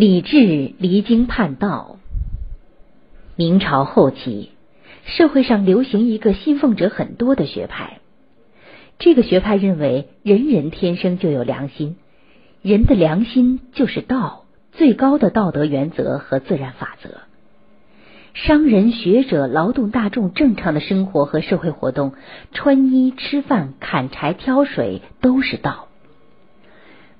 李治离经叛道。明朝后期，社会上流行一个信奉者很多的学派。这个学派认为，人人天生就有良心，人的良心就是道，最高的道德原则和自然法则。商人、学者、劳动大众正常的生活和社会活动，穿衣、吃饭、砍柴、挑水，都是道。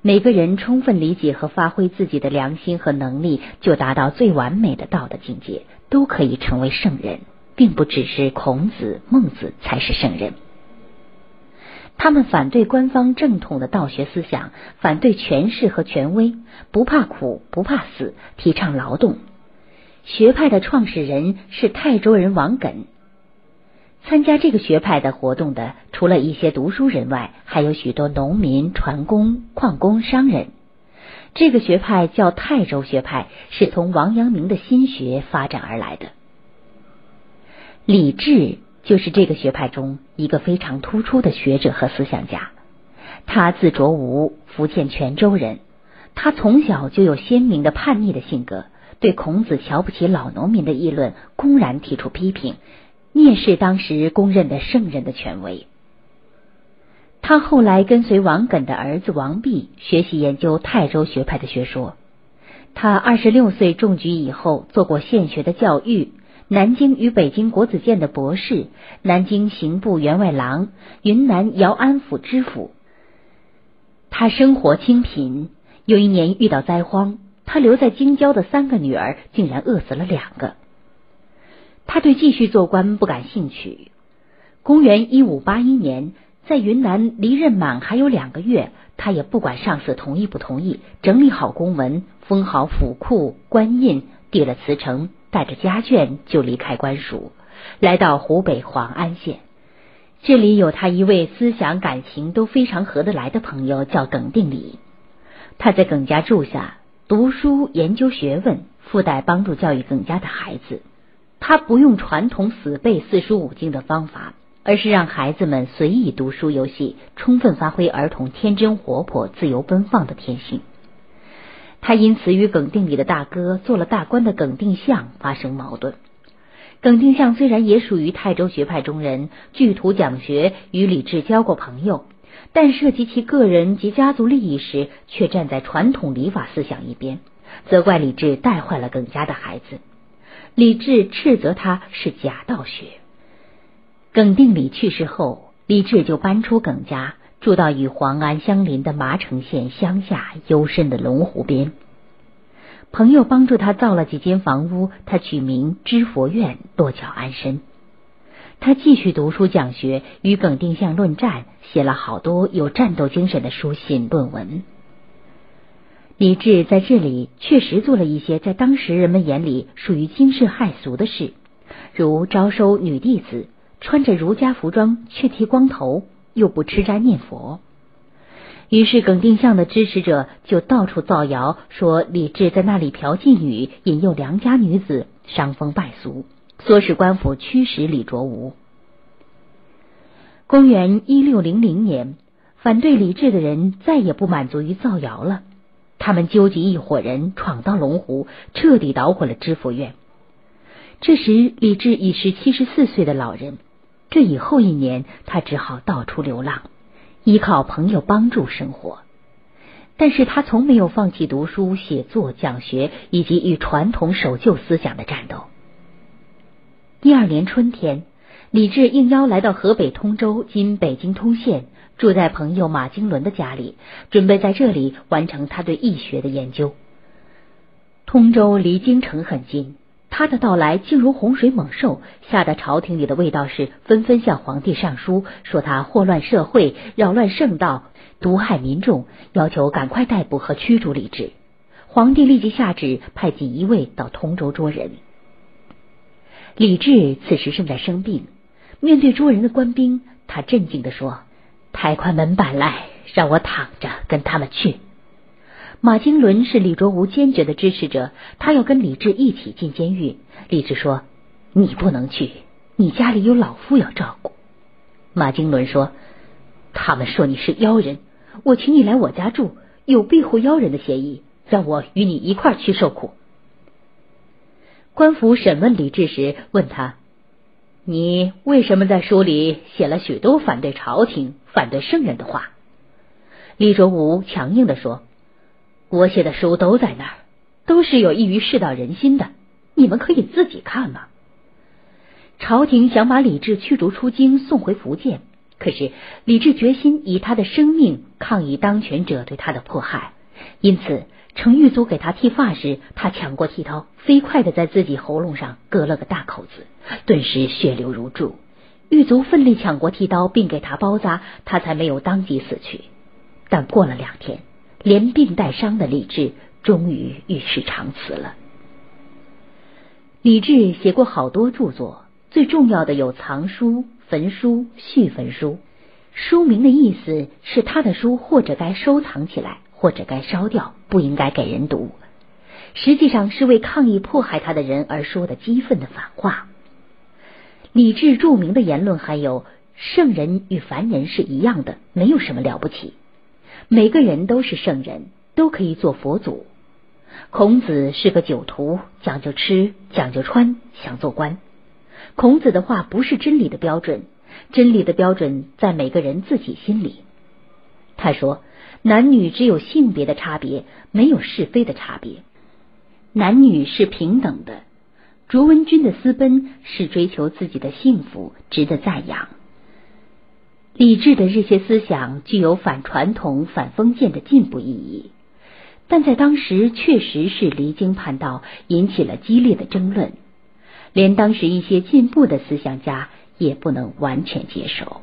每个人充分理解和发挥自己的良心和能力，就达到最完美的道德境界，都可以成为圣人，并不只是孔子、孟子才是圣人。他们反对官方正统的道学思想，反对权势和权威，不怕苦，不怕死，提倡劳动。学派的创始人是泰州人王耿。参加这个学派的活动的，除了一些读书人外，还有许多农民、船工、矿工、商人。这个学派叫泰州学派，是从王阳明的心学发展而来的。李治就是这个学派中一个非常突出的学者和思想家。他字卓吾，福建泉州人。他从小就有鲜明的叛逆的性格，对孔子瞧不起老农民的议论公然提出批评。蔑视当时公认的圣人的权威。他后来跟随王艮的儿子王弼学习研究泰州学派的学说。他二十六岁中举以后，做过县学的教育，南京与北京国子监的博士，南京刑部员外郎，云南姚安府知府。他生活清贫，有一年遇到灾荒，他留在京郊的三个女儿竟然饿死了两个。他对继续做官不感兴趣。公元一五八一年，在云南离任满还有两个月，他也不管上司同意不同意，整理好公文，封好府库官印，递了辞呈，带着家眷就离开官署，来到湖北黄安县。这里有他一位思想感情都非常合得来的朋友，叫耿定礼。他在耿家住下，读书研究学问，附带帮助教育耿家的孩子。他不用传统死背四书五经的方法，而是让孩子们随意读书游戏，充分发挥儿童天真活泼、自由奔放的天性。他因此与耿定礼的大哥做了大官的耿定向发生矛盾。耿定向虽然也属于泰州学派中人，据图讲学，与李治交过朋友，但涉及其个人及家族利益时，却站在传统礼法思想一边，责怪李治带坏了耿家的孩子。李治斥责他是假道学。耿定礼去世后，李治就搬出耿家，住到与黄安相邻的麻城县乡下幽深的龙湖边。朋友帮助他造了几间房屋，他取名知佛院，落脚安身。他继续读书讲学，与耿定向论战，写了好多有战斗精神的书信论文。李治在这里确实做了一些在当时人们眼里属于惊世骇俗的事，如招收女弟子，穿着儒家服装却剃光头，又不吃斋念佛。于是耿定向的支持者就到处造谣，说李治在那里嫖妓女，引诱良家女子，伤风败俗，唆使官府驱使李卓吾。公元一六零零年，反对李治的人再也不满足于造谣了。他们纠集一伙人闯到龙湖，彻底捣毁了知府院。这时，李治已是七十四岁的老人。这以后一年，他只好到处流浪，依靠朋友帮助生活。但是他从没有放弃读书、写作、讲学以及与传统守旧思想的战斗。第二年春天，李治应邀来到河北通州（今北京通县）。住在朋友马经纶的家里，准备在这里完成他对易学的研究。通州离京城很近，他的到来竟如洪水猛兽，吓得朝廷里的卫道士纷纷向皇帝上书，说他祸乱社会、扰乱圣道、毒害民众，要求赶快逮捕和驱逐李治。皇帝立即下旨派锦衣卫到通州捉人。李治此时正在生病，面对捉人的官兵，他镇静地说。抬块门板来，让我躺着跟他们去。马经纶是李卓吾坚决的支持者，他要跟李治一起进监狱。李治说：“你不能去，你家里有老夫要照顾。”马经纶说：“他们说你是妖人，我请你来我家住，有庇护妖人的嫌疑。让我与你一块去受苦。官府审问李治时，问他：“你为什么在书里写了许多反对朝廷、反对圣人的话？”李卓吾强硬的说：“我写的书都在那儿，都是有益于世道人心的，你们可以自己看嘛。”朝廷想把李治驱逐出京，送回福建。可是李治决心以他的生命抗议当权者对他的迫害，因此程玉祖给他剃发时，他抢过剃刀，飞快的在自己喉咙上割了个大口子，顿时血流如注。狱卒奋力抢过剃刀，并给他包扎，他才没有当即死去。但过了两天，连病带伤的李治终于与世长辞了。李治写过好多著作。最重要的有藏书、焚书、续焚书。书名的意思是他的书或者该收藏起来，或者该烧掉，不应该给人读。实际上是为抗议迫害他的人而说的激愤的反话。李治著名的言论还有：圣人与凡人是一样的，没有什么了不起。每个人都是圣人，都可以做佛祖。孔子是个酒徒，讲究吃，讲究穿，想做官。孔子的话不是真理的标准，真理的标准在每个人自己心里。他说：“男女只有性别的差别，没有是非的差别。男女是平等的。卓文君的私奔是追求自己的幸福，值得赞扬。李治的这些思想具有反传统、反封建的进步意义，但在当时确实是离经叛道，引起了激烈的争论。”连当时一些进步的思想家也不能完全接受。